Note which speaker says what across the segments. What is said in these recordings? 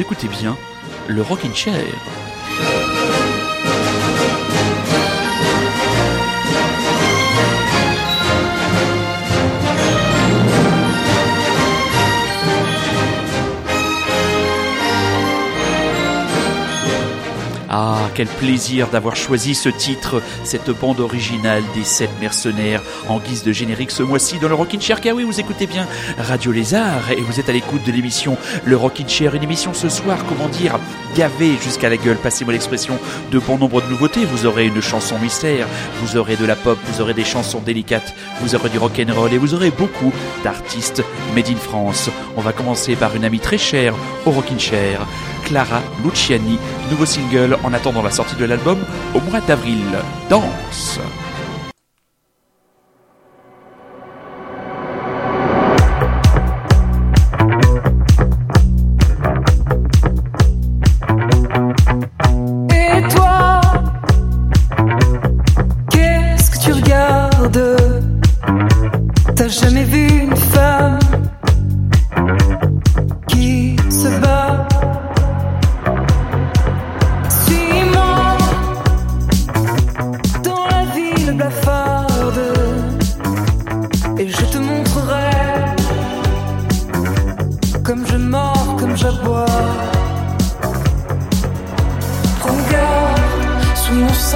Speaker 1: écoutez bien le Rockin' Chair. Ah, quel plaisir d'avoir choisi ce titre, cette bande originale des sept mercenaires en guise de générique ce mois-ci dans le Rockin' Chair. Car oui, vous écoutez bien Radio Lézard et vous êtes à l'écoute de l'émission Le Rockin' Chair, une émission ce soir, comment dire, gavée jusqu'à la gueule, passez-moi l'expression, de bon nombre de nouveautés. Vous aurez une chanson mystère, vous aurez de la pop, vous aurez des chansons délicates, vous aurez du rock'n'roll et vous aurez beaucoup d'artistes made in France. On va commencer par une amie très chère au Rockin' Chair, Clara Luciani, nouveau single en attendant la sortie de l'album au mois d'avril. Danse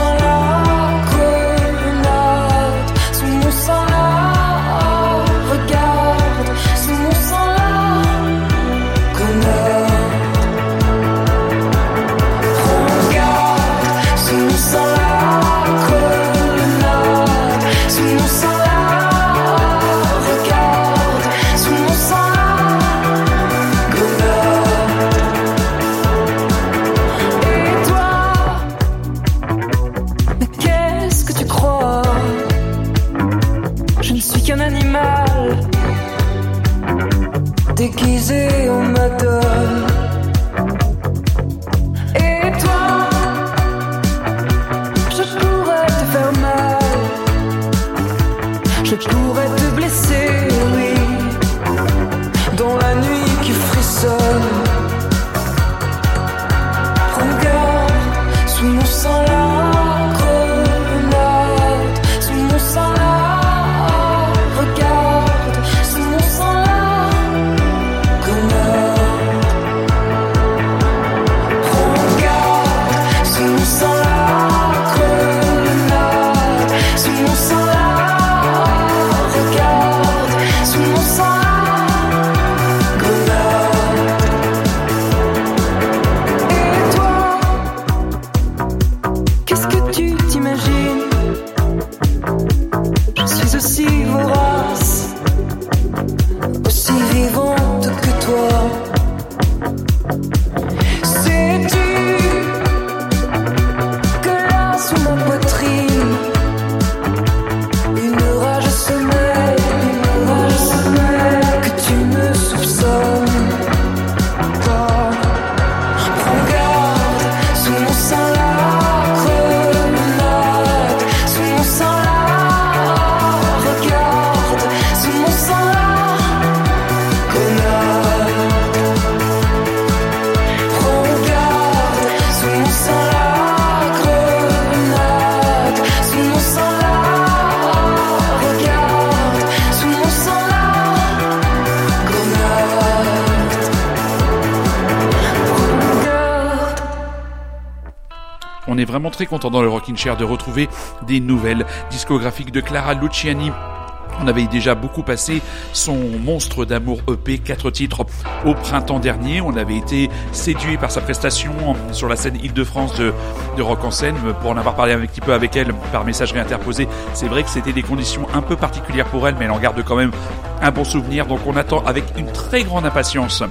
Speaker 1: on vraiment très content dans le Rockin' Chair de retrouver des nouvelles discographiques de Clara Luciani. On avait déjà beaucoup passé son monstre d'amour EP, quatre titres au printemps dernier. On avait été séduit par sa prestation sur la scène Île-de-France de, de Rock en scène. Pour en avoir parlé un petit peu avec elle par messagerie interposée, c'est vrai que c'était des conditions un peu particulières pour elle, mais elle en garde quand même un bon souvenir. Donc on attend avec une très grande impatience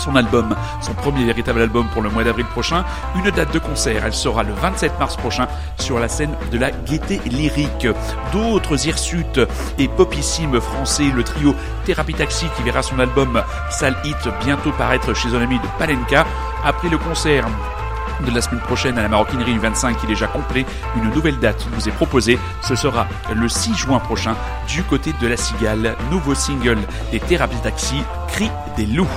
Speaker 1: son album, son premier véritable album pour le mois d'avril prochain. Une date de concert, elle sera le 27 mars prochain sur la scène de la Gaieté Lyrique. D'autres hirsutes et popissimes français, le trio Thérapie Taxi qui verra son album Sale Hit bientôt paraître chez un ami de Palenka. Après le concert de la semaine prochaine à la maroquinerie du 25 qui est déjà complet. Une nouvelle date vous est proposée. Ce sera le 6 juin prochain du côté de la Cigale. Nouveau single des Thérapies Taxi, Cri des loups.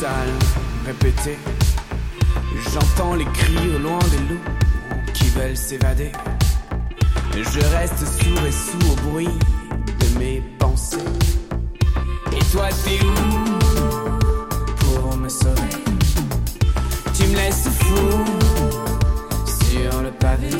Speaker 2: métal répété. J'entends les cris au loin des loups qui veulent s'évader. Je reste sourd et sourd au bruit de mes pensées. Et toi, t'es où pour me sauver? Tu me laisses fou sur le pavé.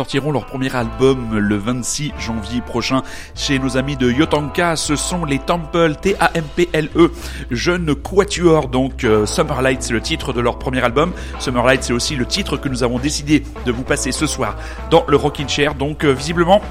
Speaker 3: Sortiront leur premier album le 26 janvier prochain chez nos amis de Yotanka. Ce sont les Temple, T-A-M-P-L-E, jeunes quatuor. Donc euh, Summerlight, c'est le titre de leur premier album. Summerlight, c'est aussi le titre que nous avons décidé de vous passer ce soir dans le Rockin' Chair. Donc euh, visiblement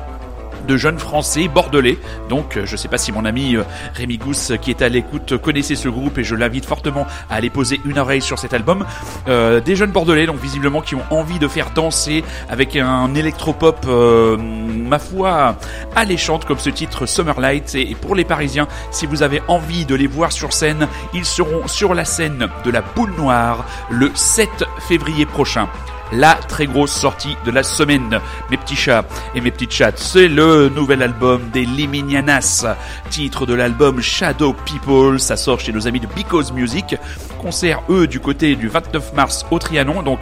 Speaker 3: de jeunes Français bordelais. Donc, euh, je ne sais pas si mon ami euh, Rémi Gousse, qui est à l'écoute, connaissait ce groupe et je l'invite fortement à aller poser une oreille sur cet album. Euh, des jeunes bordelais, donc visiblement, qui ont envie de faire danser avec un électropop, euh, ma foi, alléchante comme ce titre Summerlight. Et pour les Parisiens, si vous avez envie de les voir sur scène, ils seront sur la scène de la Boule Noire le 7 février prochain la très grosse sortie de la semaine, mes petits chats et mes petites chattes. C'est le nouvel album des Liminianas, titre de l'album Shadow People. Ça sort chez nos amis de Because Music. Concert, eux, du côté du 29 mars au Trianon. Donc,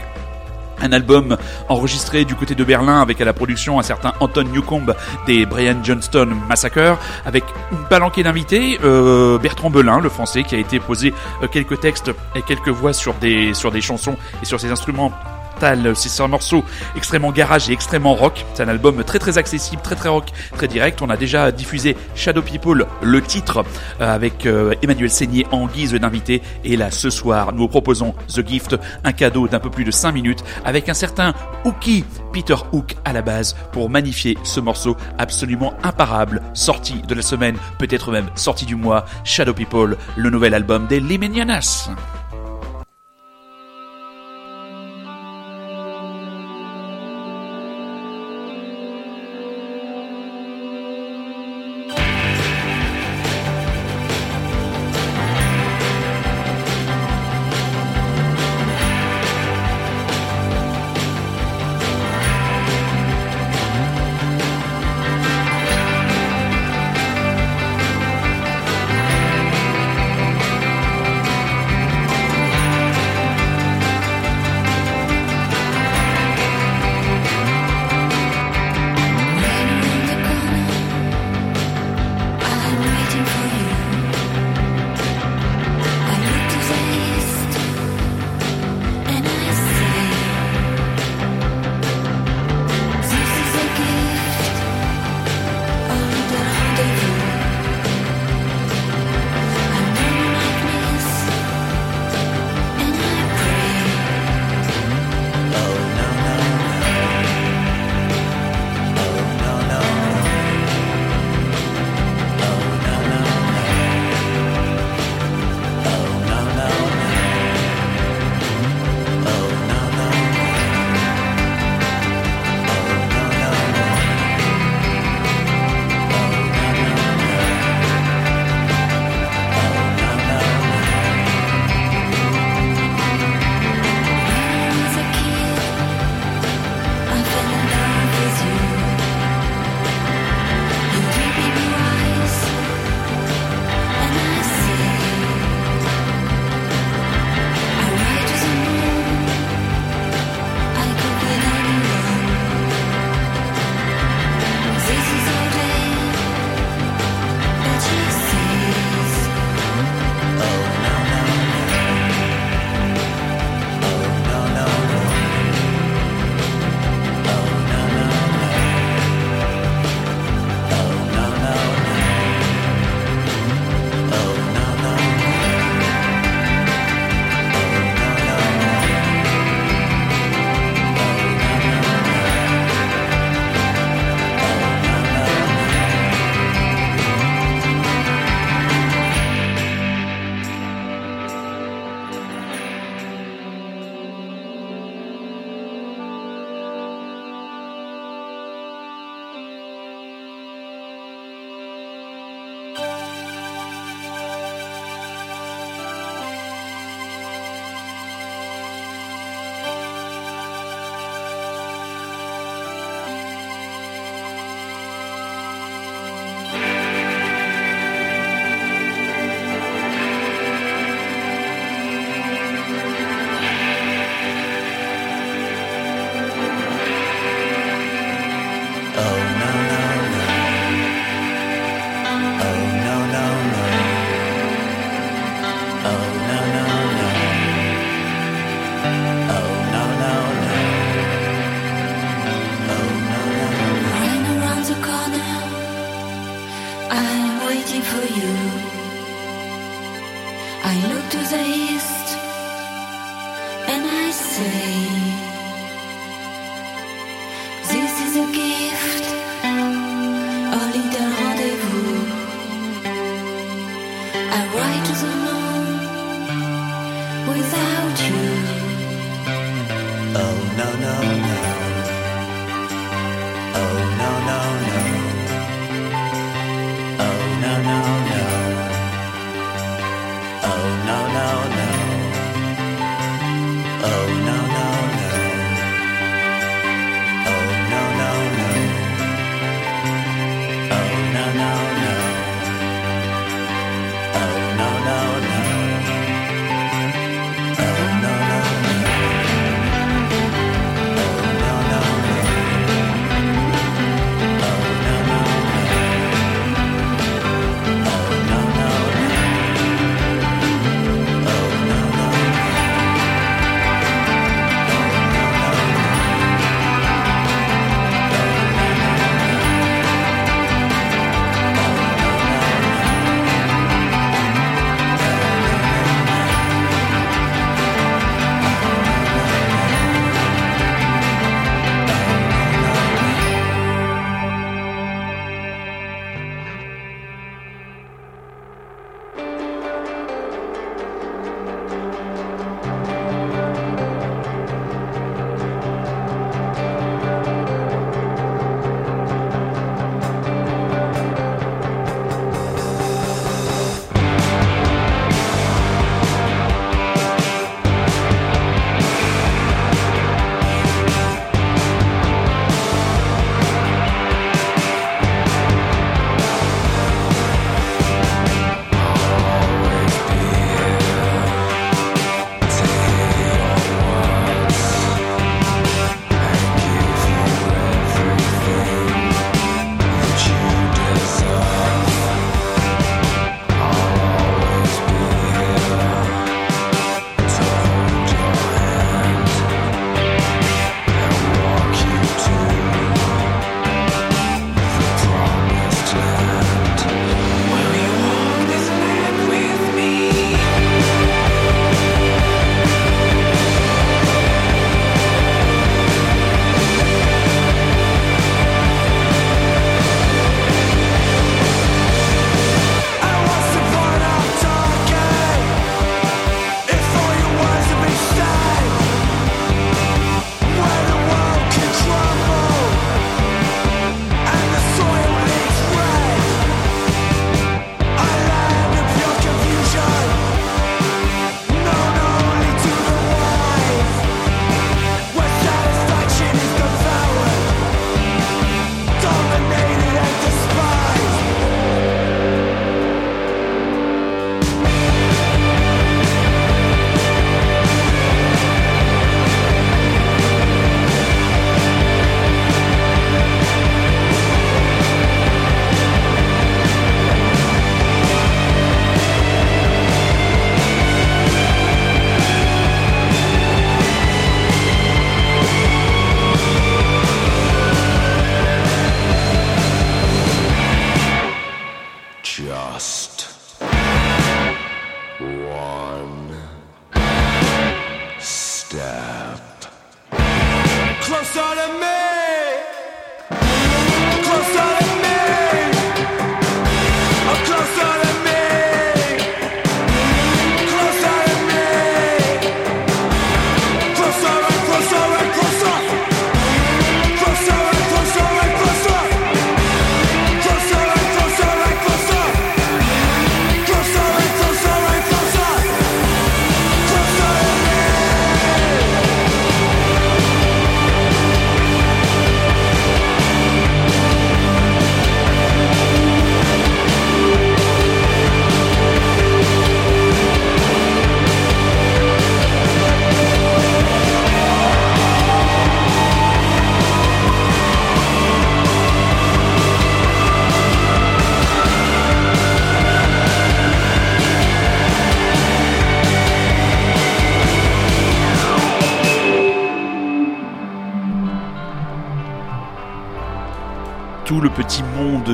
Speaker 3: un album enregistré du côté de Berlin avec à la production un certain Anton Newcomb des Brian Johnston Massacre avec une palanquée d'invités euh, Bertrand Belin le français qui a été posé euh, quelques textes et quelques voix sur des sur des chansons et sur ses instruments c'est un morceau extrêmement garage et extrêmement rock. C'est un album très très accessible, très très rock, très direct. On a déjà diffusé Shadow People, le titre, euh, avec euh, Emmanuel Seigné en guise d'invité. Et là, ce soir, nous vous proposons The Gift, un cadeau d'un peu plus de 5 minutes, avec un certain Hookie, Peter Hook à la base, pour magnifier ce morceau absolument imparable, sorti de la semaine, peut-être même sorti du mois, Shadow People, le nouvel album des Limenianas.
Speaker 2: Oh,
Speaker 4: no no no. Oh no no no.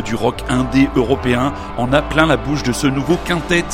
Speaker 3: Du rock indé européen en a plein la bouche de ce nouveau quintet,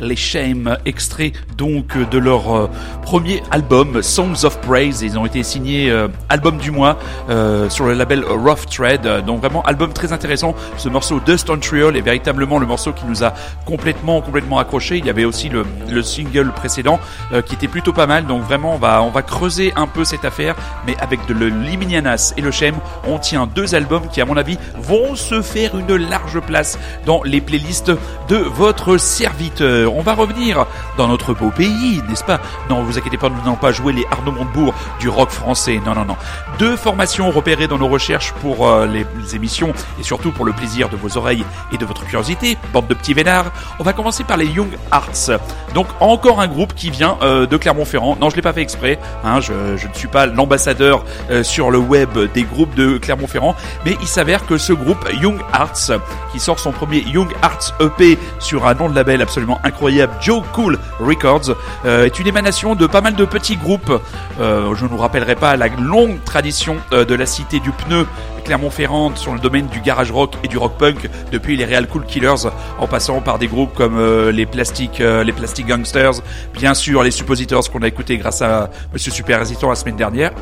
Speaker 3: les Shame, extrait donc de leur euh, premier album Songs of Praise. Ils ont été signés euh, album du mois euh, sur le label Rough Trade, donc vraiment album très intéressant. Ce morceau Dust on Trial est véritablement le morceau qui nous a complètement complètement accroché. Il y avait aussi le, le single précédent qui était plutôt pas mal. Donc vraiment on va on va creuser un peu cette affaire, mais avec de le Liminianas et le Shame, on tient deux albums qui à mon avis vont se faire une large place dans les playlists de votre serviteur. On va revenir dans notre beau pays, n'est-ce pas? Non, vous inquiétez pas, nous n'allons pas jouer les Arnaud Montebourg du rock français. Non, non, non. Deux formations repérées dans nos recherches pour euh, les émissions et surtout pour le plaisir de vos oreilles et de votre curiosité, bande de petits vénards. On va commencer par les Young Arts. Donc encore un groupe qui vient euh, de Clermont-Ferrand. Non, je l'ai pas fait exprès. Hein, je, ne suis pas l'ambassadeur euh, sur le web des groupes de Clermont-Ferrand, mais il s'avère que ce groupe Young Arts, qui sort son premier Young Arts EP sur un nom de label absolument incroyable, Joe Cool Records, euh, est une émanation de pas mal de petits groupes. Euh, je ne vous rappellerai pas la longue tradition euh, de la cité du pneu Clermont-Ferrand sur le domaine du garage rock et du rock punk depuis les Real Cool Killers en passant par des groupes comme les Plastic les Plastic Gangsters, bien sûr les Suppositors qu'on a écouté grâce à Monsieur Super Hésitant la semaine dernière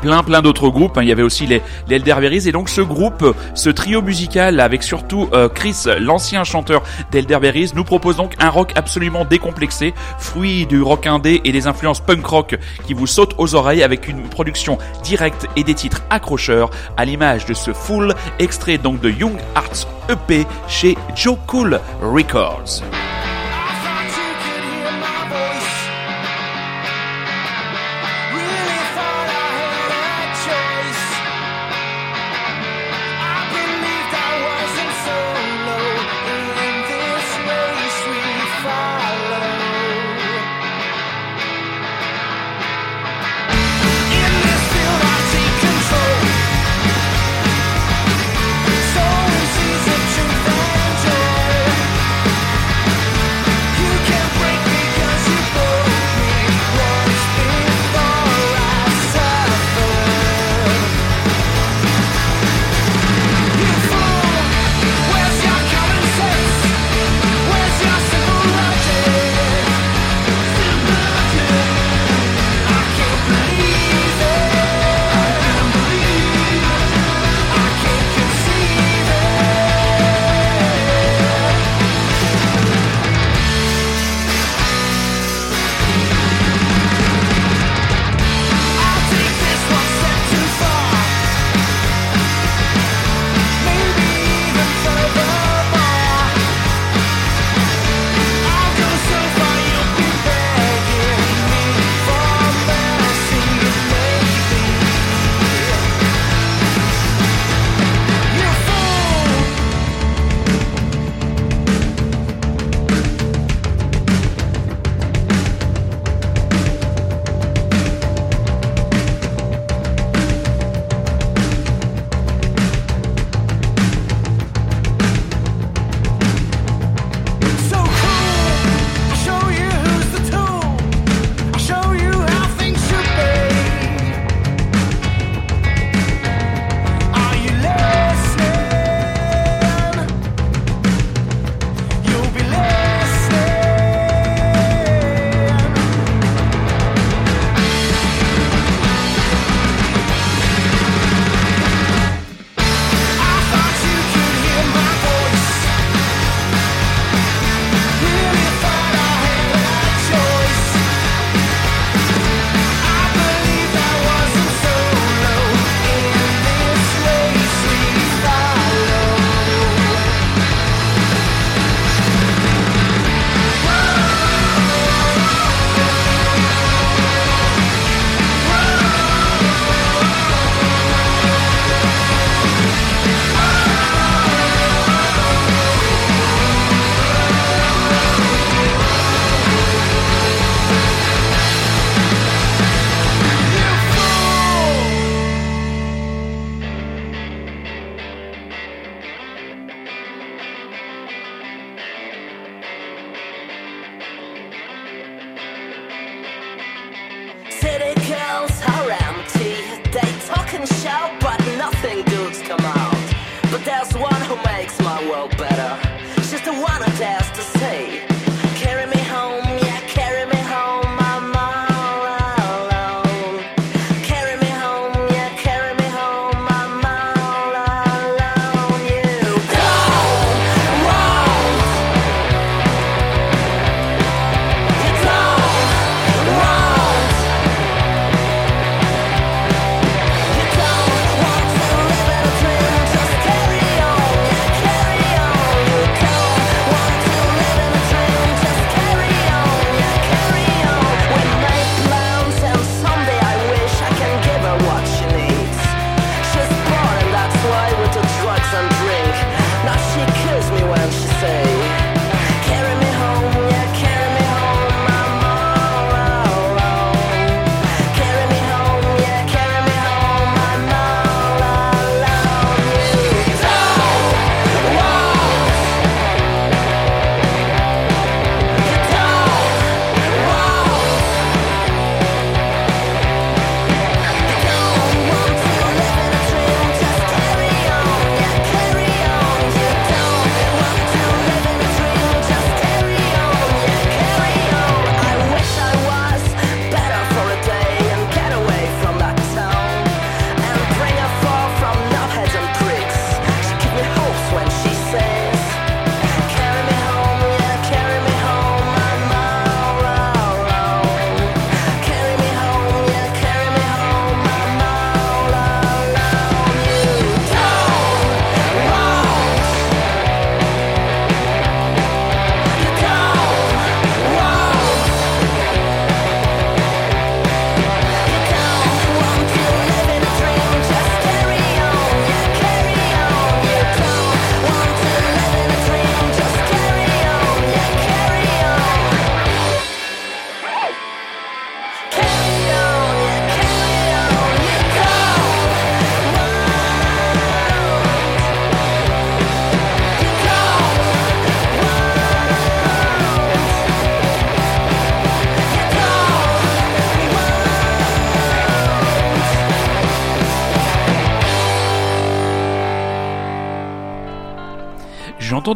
Speaker 3: plein plein d'autres groupes. hein. Il y avait aussi les, Elderberries et donc ce groupe, ce trio musical avec surtout euh, Chris, l'ancien chanteur d'Elderberries, nous propose donc un rock absolument décomplexé, fruit du rock indé et des influences punk rock qui vous sautent aux oreilles avec une production directe et des titres accrocheurs à l'image de ce full extrait donc de Young Arts EP chez Joe Cool Records.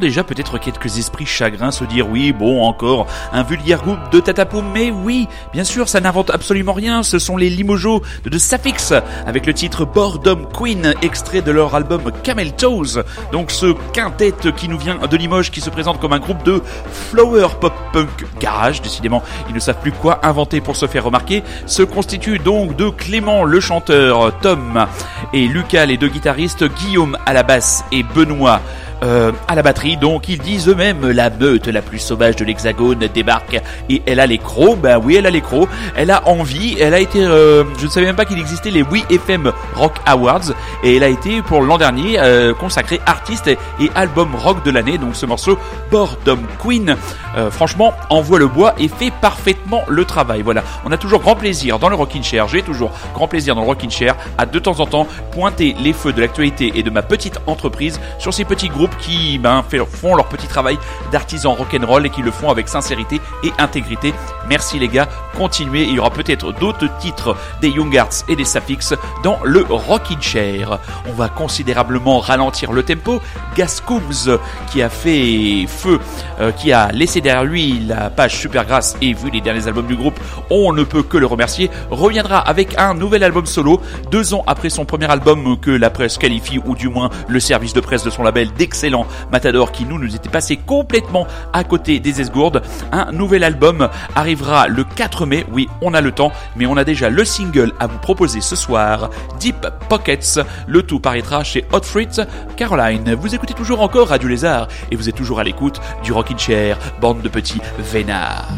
Speaker 3: Déjà peut-être quelques esprits chagrins se dire oui, bon, encore un vulgaire groupe de tatapoum, mais oui, bien sûr, ça n'invente absolument rien, ce sont les Limojos de The Sapphics, avec le titre Boredom Queen, extrait de leur album Camel Toes, donc ce quintet qui nous vient de Limoges, qui se présente comme un groupe de flower pop punk garage, décidément, ils ne savent plus quoi inventer pour se faire remarquer, se constitue donc de Clément le chanteur, Tom et Lucas les deux guitaristes, Guillaume à la basse et Benoît euh, à la batterie. Donc ils disent eux-mêmes la meute la plus sauvage de l'Hexagone débarque et elle a les crocs. Ben oui, elle a les crocs. Elle a envie. Elle a été. euh, je ne savais même pas qu'il existait les Wii FM Rock Awards et elle a été pour l'an dernier euh, consacrée artiste et album rock de l'année. Donc ce morceau Boredom Queen, euh, franchement, envoie le bois et fait parfaitement le travail. Voilà, on a toujours grand plaisir dans le Rockin' Chair. J'ai toujours grand plaisir dans le Rockin' Chair à de temps en temps pointer les feux de l'actualité et de ma petite entreprise sur ces petits groupes qui ben, font leur petit travail d'artisan rock'n'roll et qui le font avec sincérité et intégrité. Merci les gars, continuez. Il y aura peut-être d'autres titres des Young Hearts et des Sapphics dans le Rockin' Chair. On va considérablement ralentir le tempo. Gascooms qui a fait feu, euh, qui a laissé derrière lui la page super grasse et vu les derniers albums du groupe, on ne peut que le remercier, reviendra avec un nouvel album solo, deux ans après son premier album que la presse qualifie, ou du moins le service de presse de son label d'excellent Matador qui nous nous était passé complètement à côté des esgourdes. Un nouvel album arrivera le 4 mai, oui on a le temps, mais on a déjà le single à vous proposer ce soir, Deep Pockets, le tout paraîtra chez Hot Fruits Caroline. Vous écoutez toujours encore Radio Lézard et vous êtes toujours à l'écoute du Rockin' Chair, de petits vénards.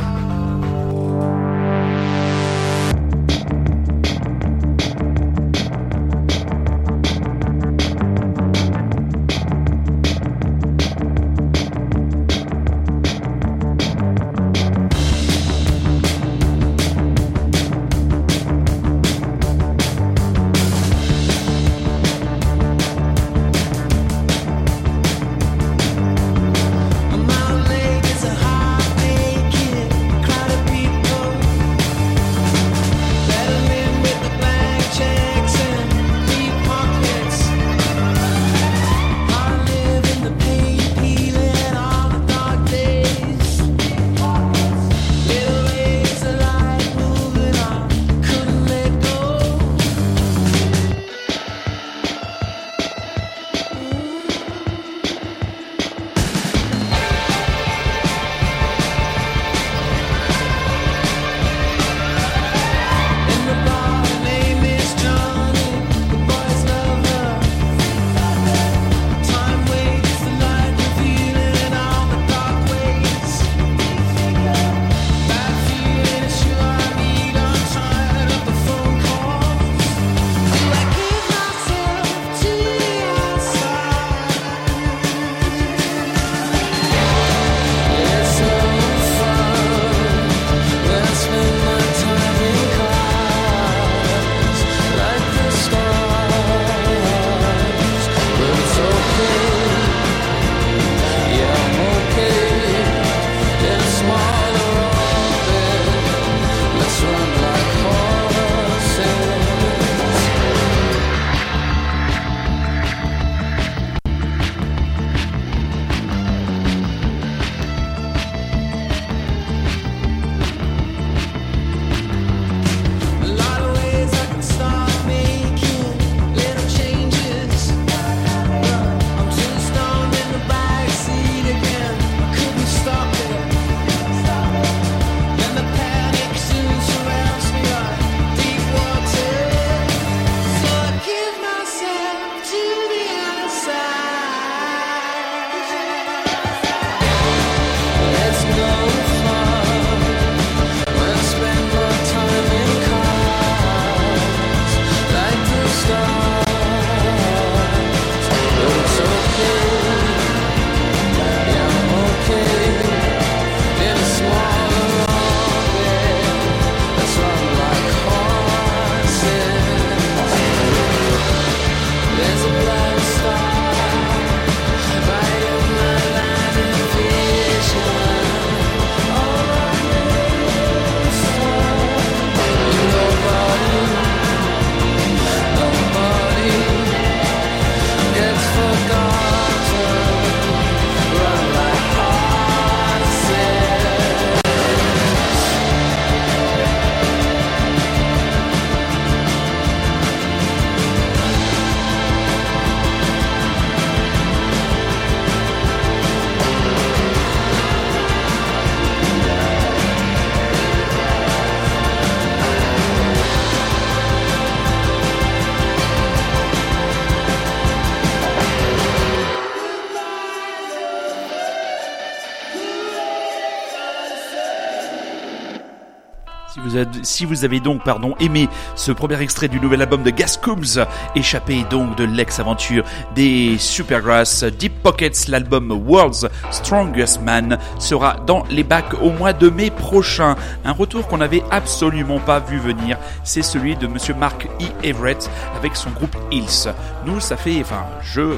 Speaker 3: Si vous, avez, donc pardon, aimé ce premier extrait du nouvel album de Gas Coombs, échappé donc de l'ex-aventure des Supergrass, Deep Pockets, l'album World's Strongest Man sera dans les bacs au mois de mai prochain. Un retour qu'on n'avait absolument pas vu venir, c'est celui de Monsieur Mark E. Everett avec son groupe Hills. Nous, ça fait, enfin, je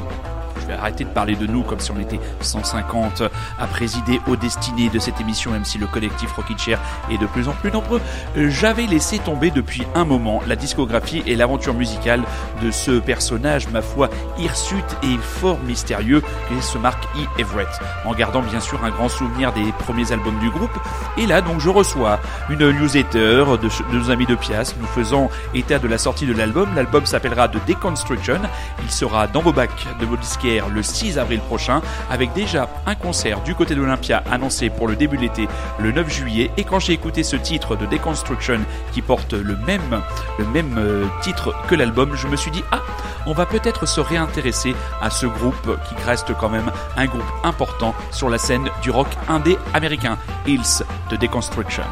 Speaker 3: je vais arrêter de parler de nous comme si on était 150 à présider aux destinées de cette émission, même si le collectif Rockin' Chair est de plus en plus nombreux. J'avais laissé tomber depuis un moment la discographie et l'aventure musicale de ce personnage, ma foi, hirsute et fort mystérieux qu'est ce Mark E. Everett, en gardant bien sûr un grand souvenir des premiers albums du groupe. Et là, donc, je reçois une newsletter de, de nos amis de Pias, nous faisant état de la sortie de l'album. L'album s'appellera The Deconstruction. Il sera dans vos bacs de vos disquaires le 6 avril prochain, avec déjà un concert du côté de l'Olympia annoncé pour le début de l'été le 9 juillet. Et quand j'ai écouté ce titre de Deconstruction qui porte le même, le même euh, titre que l'album, je me suis dit ah, on va peut-être se réintéresser à ce groupe qui reste quand même un groupe important sur la scène du rock indé américain, Hills de Deconstruction.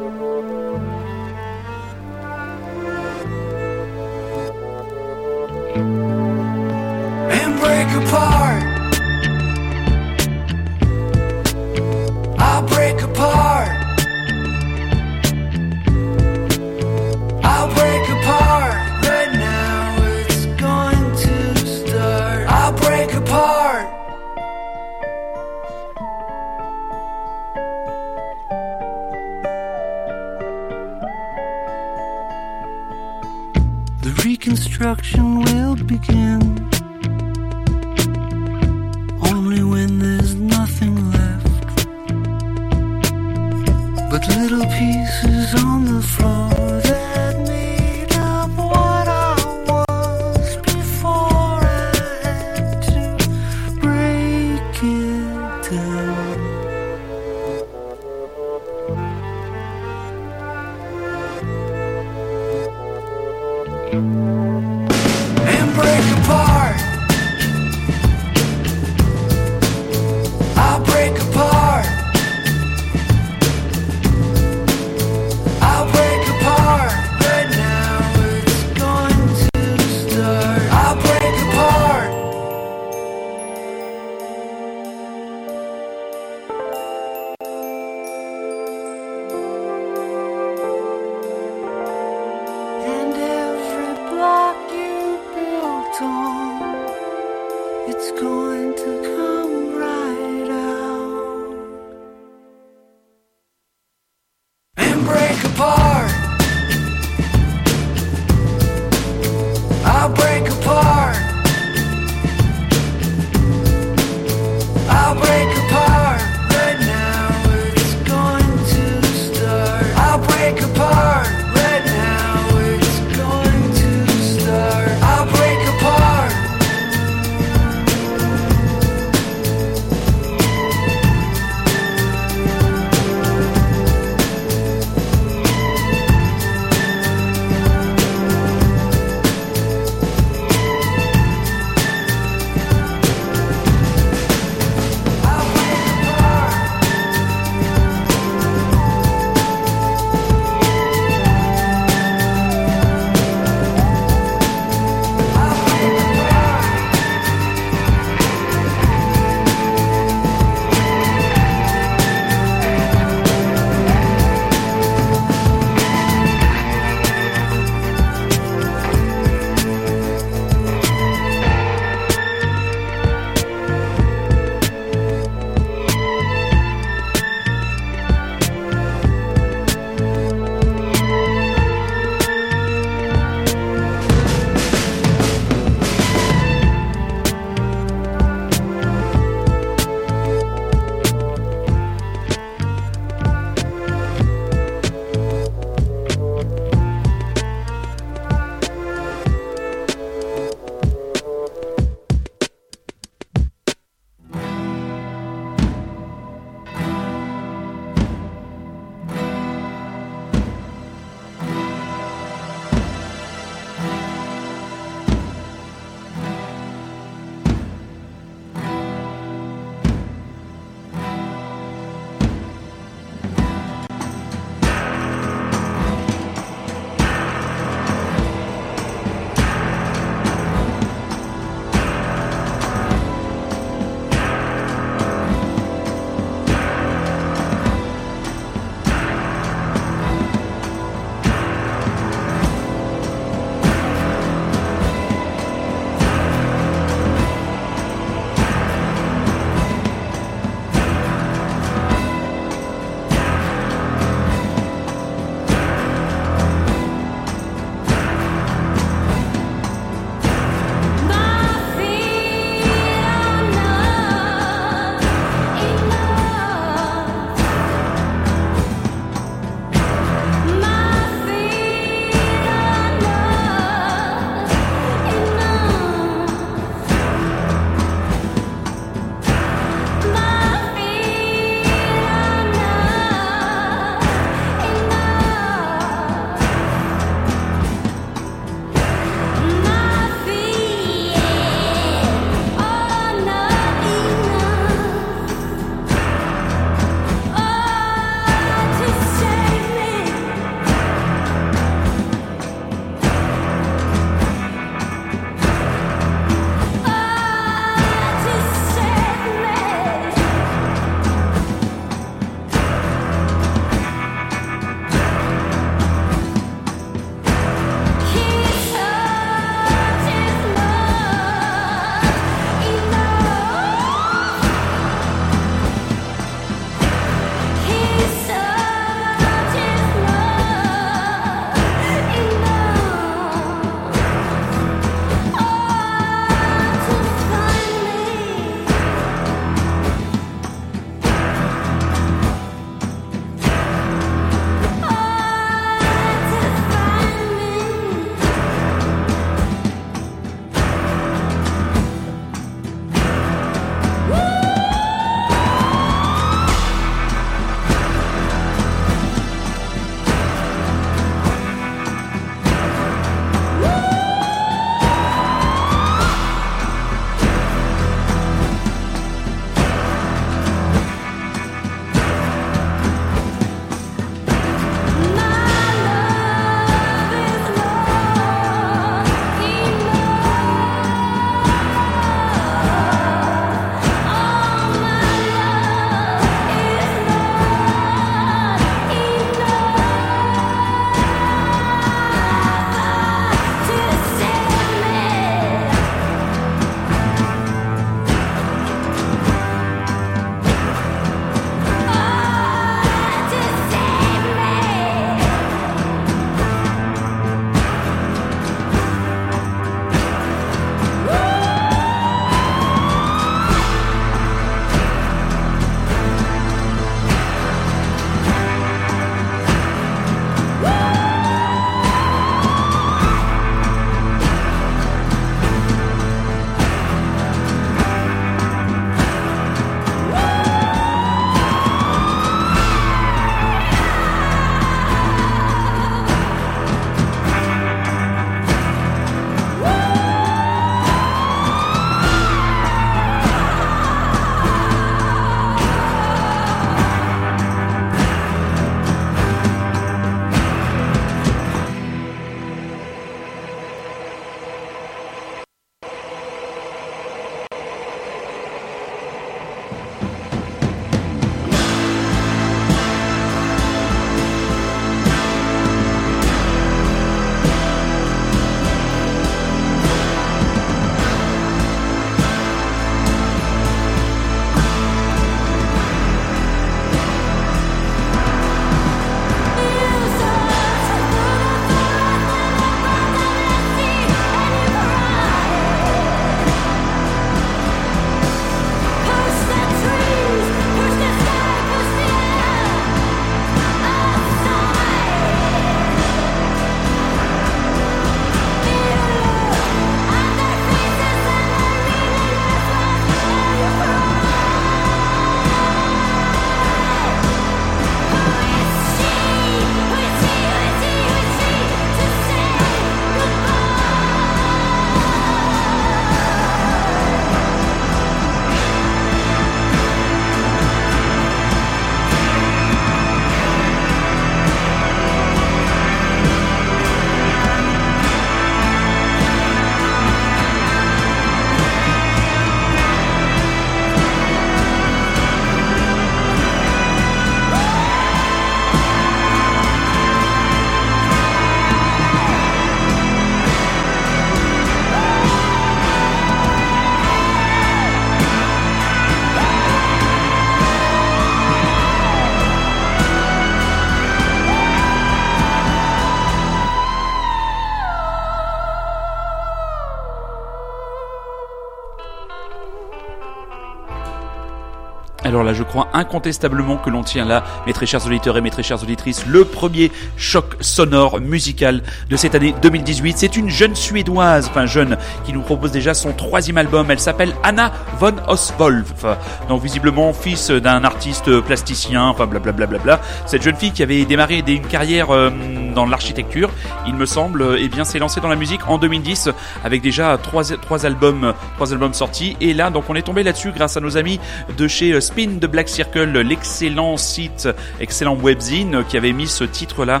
Speaker 3: Je crois incontestablement que l'on tient là, mes très chers auditeurs et mes très chères auditrices, le premier choc sonore musical de cette année 2018. C'est une jeune suédoise, enfin jeune, qui nous propose déjà son troisième album. Elle s'appelle Anna von Oswolf. Donc visiblement fils d'un artiste plasticien, enfin blablabla. Bla, bla, bla. Cette jeune fille qui avait démarré une carrière euh, dans l'architecture, il me semble, euh, eh bien s'est lancée dans la musique en 2010 avec déjà trois, trois albums, trois albums sortis. Et là, donc on est tombé là-dessus grâce à nos amis de chez euh, Spin the Black Circle, l'excellent site, excellent webzine euh, qui avait mis ce titre-là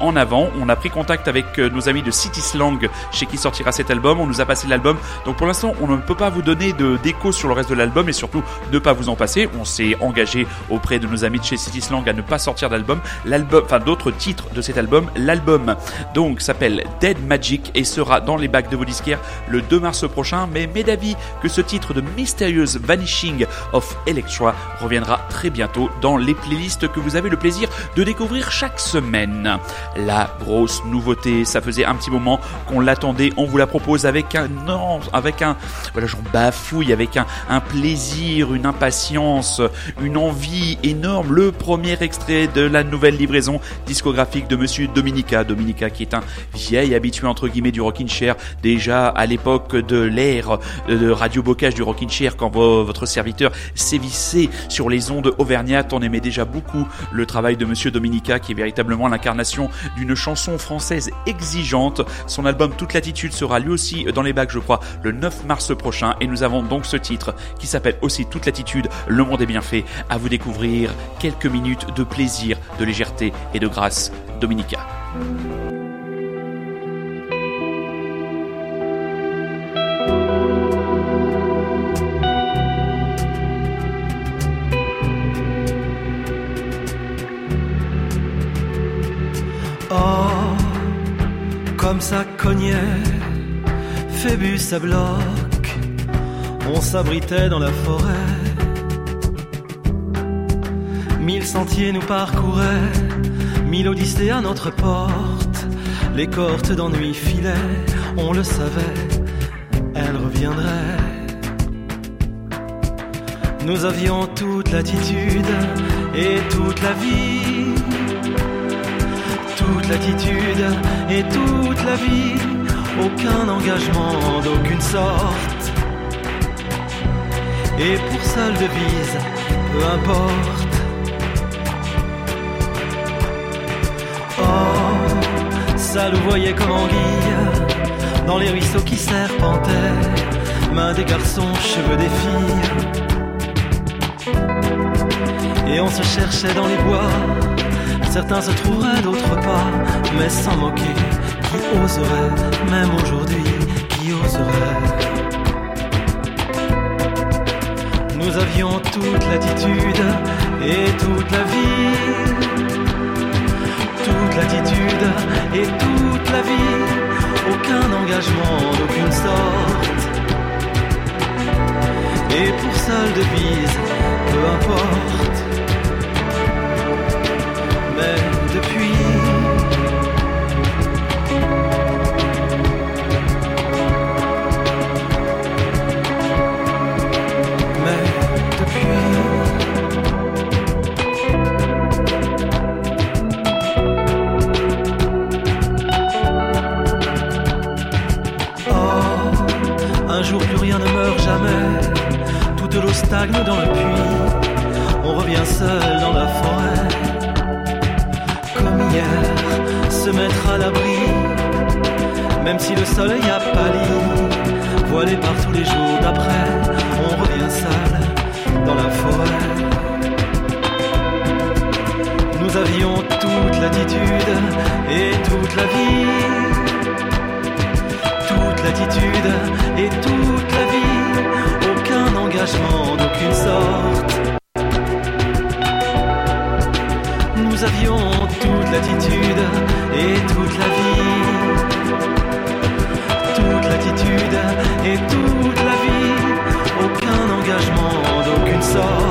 Speaker 3: en avant. On a pris contact avec nos amis de City Slang chez qui sortira cet album. On nous a passé l'album. Donc pour l'instant, on ne peut pas vous donner de déco sur le reste de l'album et surtout ne pas vous en passer. On s'est engagé auprès de nos amis de chez City Slang à ne pas sortir d'album. L'album, enfin d'autres titres de cet album. L'album donc s'appelle Dead Magic et sera dans les bacs de vos disquaires le 2 mars prochain. Mais m'est d'avis que ce titre de Mysterious Vanishing of Electra reviendra très bientôt dans les playlists que vous avez le plaisir de découvrir chaque semaine. La grosse nouveauté, ça faisait un petit moment qu'on l'attendait, on vous la propose avec un non, avec un voilà, j'en bafouille avec un, un plaisir, une impatience, une envie énorme. Le premier extrait de la nouvelle livraison discographique de Monsieur Dominica, Dominica qui est un vieil habitué entre guillemets du Rockin' Chair, déjà à l'époque de l'ère de Radio Bocage du Rockin' Chair quand vo- votre serviteur sévissait sur les ondes auvergnates. On aimait déjà beaucoup le travail de Monsieur Dominica qui est véritablement l'incarnation d'une chanson française exigeante. Son album Toute Latitude sera lui aussi dans les bacs, je crois, le 9 mars prochain. Et nous avons donc ce titre qui s'appelle aussi Toute Latitude, Le Monde est bien fait. À vous découvrir quelques minutes de plaisir, de légèreté et de grâce.
Speaker 5: Oh, comme ça cognait, Phébus à bloc, on s'abritait dans la forêt. Mille sentiers nous parcouraient, mille odyssées à notre porte. Les cohortes d'ennui filaient, on le savait, elle reviendrait. Nous avions toute l'attitude et toute la vie toute l'attitude et toute la vie, aucun engagement d'aucune sorte. Et pour seule devise, peu importe. Ça nous voyait comme anguille dans les ruisseaux qui serpentaient, mains des garçons, cheveux des filles. Et on se cherchait dans les bois Certains se trouveraient, d'autres pas, mais sans moquer. Qui oserait, même aujourd'hui, qui oserait Nous avions toute l'attitude et toute la vie. Toute l'attitude et toute la vie. Aucun engagement d'aucune sorte. Et pour seule devise, peu importe. Stagne dans le puits, on revient seul dans la forêt. Comme hier, se mettre à l'abri, même si le soleil a pâli, voilé par tous les jours d'après, on revient seul dans la forêt. Nous avions toute l'attitude et toute la vie, toute l'attitude et toute la vie, engagement d'aucune sorte. Nous avions toute l'attitude et toute la vie. Toute l'attitude et toute la vie. Aucun engagement d'aucune sorte.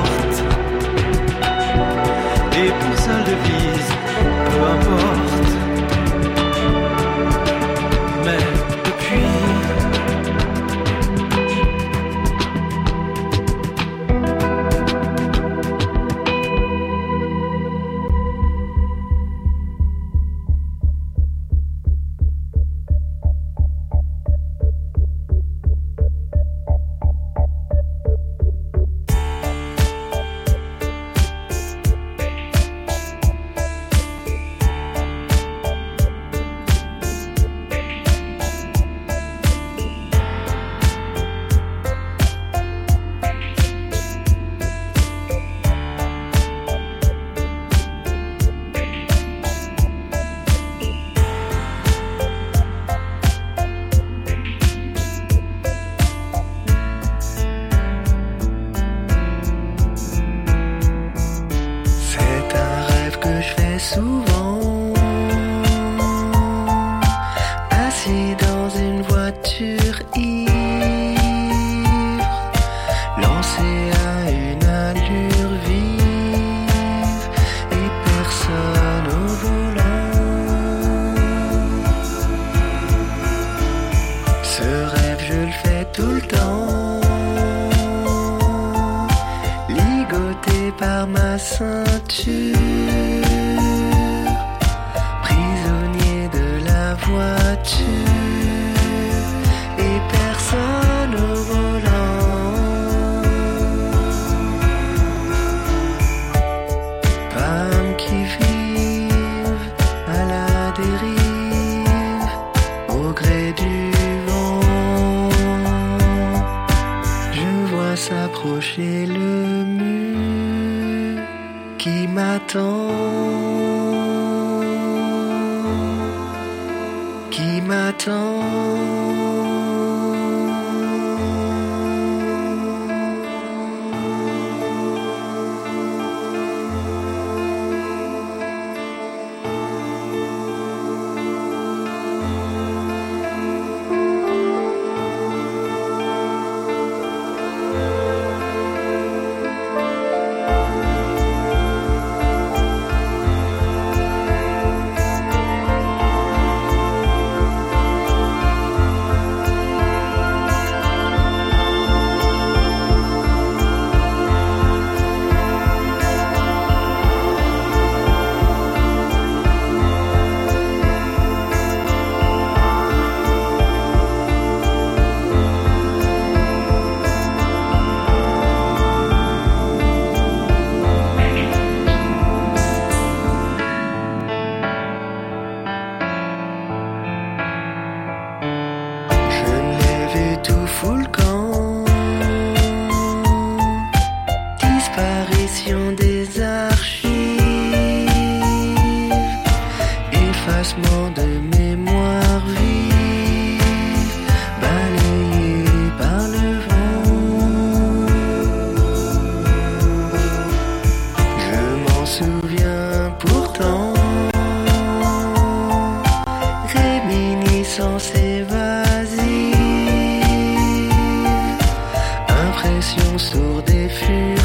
Speaker 4: Impression sourde et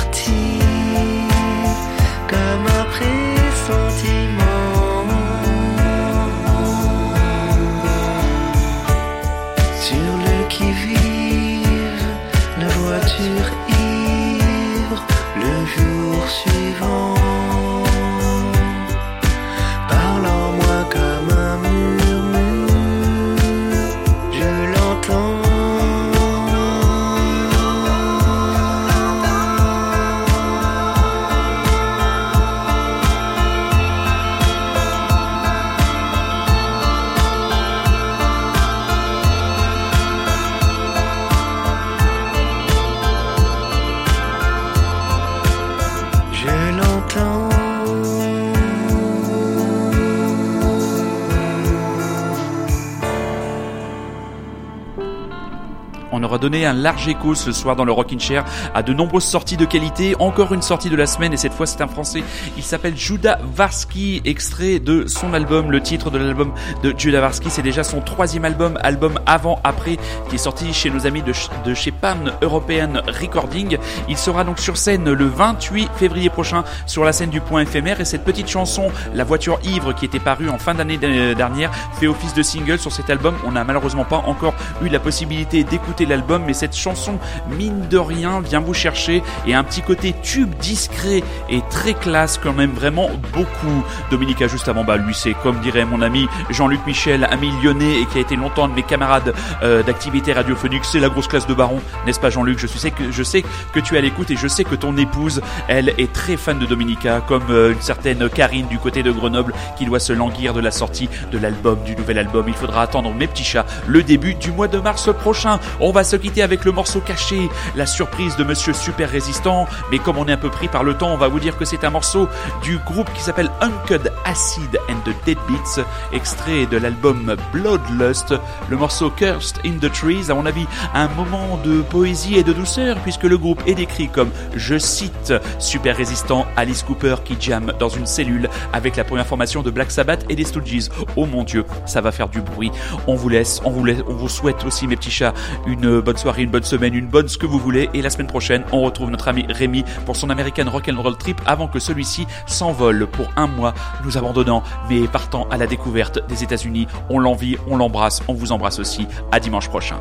Speaker 3: donné un large écho ce soir dans le Rockin' Chair à de nombreuses sorties de qualité. Encore une sortie de la semaine et cette fois c'est un français. Il s'appelle Judah Varsky, extrait de son album. Le titre de l'album de Judah Varsky, c'est déjà son troisième album, album avant-après, qui est sorti chez nos amis de, de chez Pan European Recording. Il sera donc sur scène le 28 février prochain sur la scène du Point éphémère et cette petite chanson, La voiture ivre, qui était parue en fin d'année de- dernière, fait office de single sur cet album. On n'a malheureusement pas encore eu la possibilité d'écouter l'album, mais cette chanson, mine de rien, vient vous chercher et un petit côté tube discret et très classe quand même, vraiment beaucoup. Dominica juste avant, bah lui c'est comme dirait mon ami Jean-Luc Michel, ami lyonnais et qui a été longtemps de mes camarades euh, d'activité radiophonique, c'est la grosse classe de Baron, n'est-ce pas Jean-Luc? Je sais que je sais que tu es à l'écoute et je sais que ton épouse, elle est très fan de Dominica, comme euh, une certaine Karine du côté de Grenoble qui doit se languir de la sortie de l'album, du nouvel album. Il faudra attendre mes petits chats le début du mois de mars prochain. On va se quitter avec le morceau caché, la surprise de Monsieur Super Résistant. Mais comme on est un peu pris par le temps, on va vous dire que c'est un morceau du groupe qui s'appelle Uncud Acid and the Deadbeats, extrait de l'album Bloodlust. Le morceau Cursed in the Trees, à mon avis, un moment de poésie et de douceur, puisque le groupe est décrit comme, je cite, super résistant Alice Cooper qui jamme dans une cellule avec la première formation de Black Sabbath et des Stooges. Oh mon dieu, ça va faire du bruit. On vous laisse, on vous laisse, on vous souhaite aussi mes petits chats une bonne soirée, une bonne semaine, une bonne ce que vous voulez. Et la semaine prochaine, on retrouve notre ami Rémi pour son American Rock'n'Roll Trip avant que celui-ci s'envole pour un mois, nous abandonnant, mais partant à la découverte des États-Unis. On l'envie, on l'embrasse, on vous embrasse aussi. À dimanche prochain.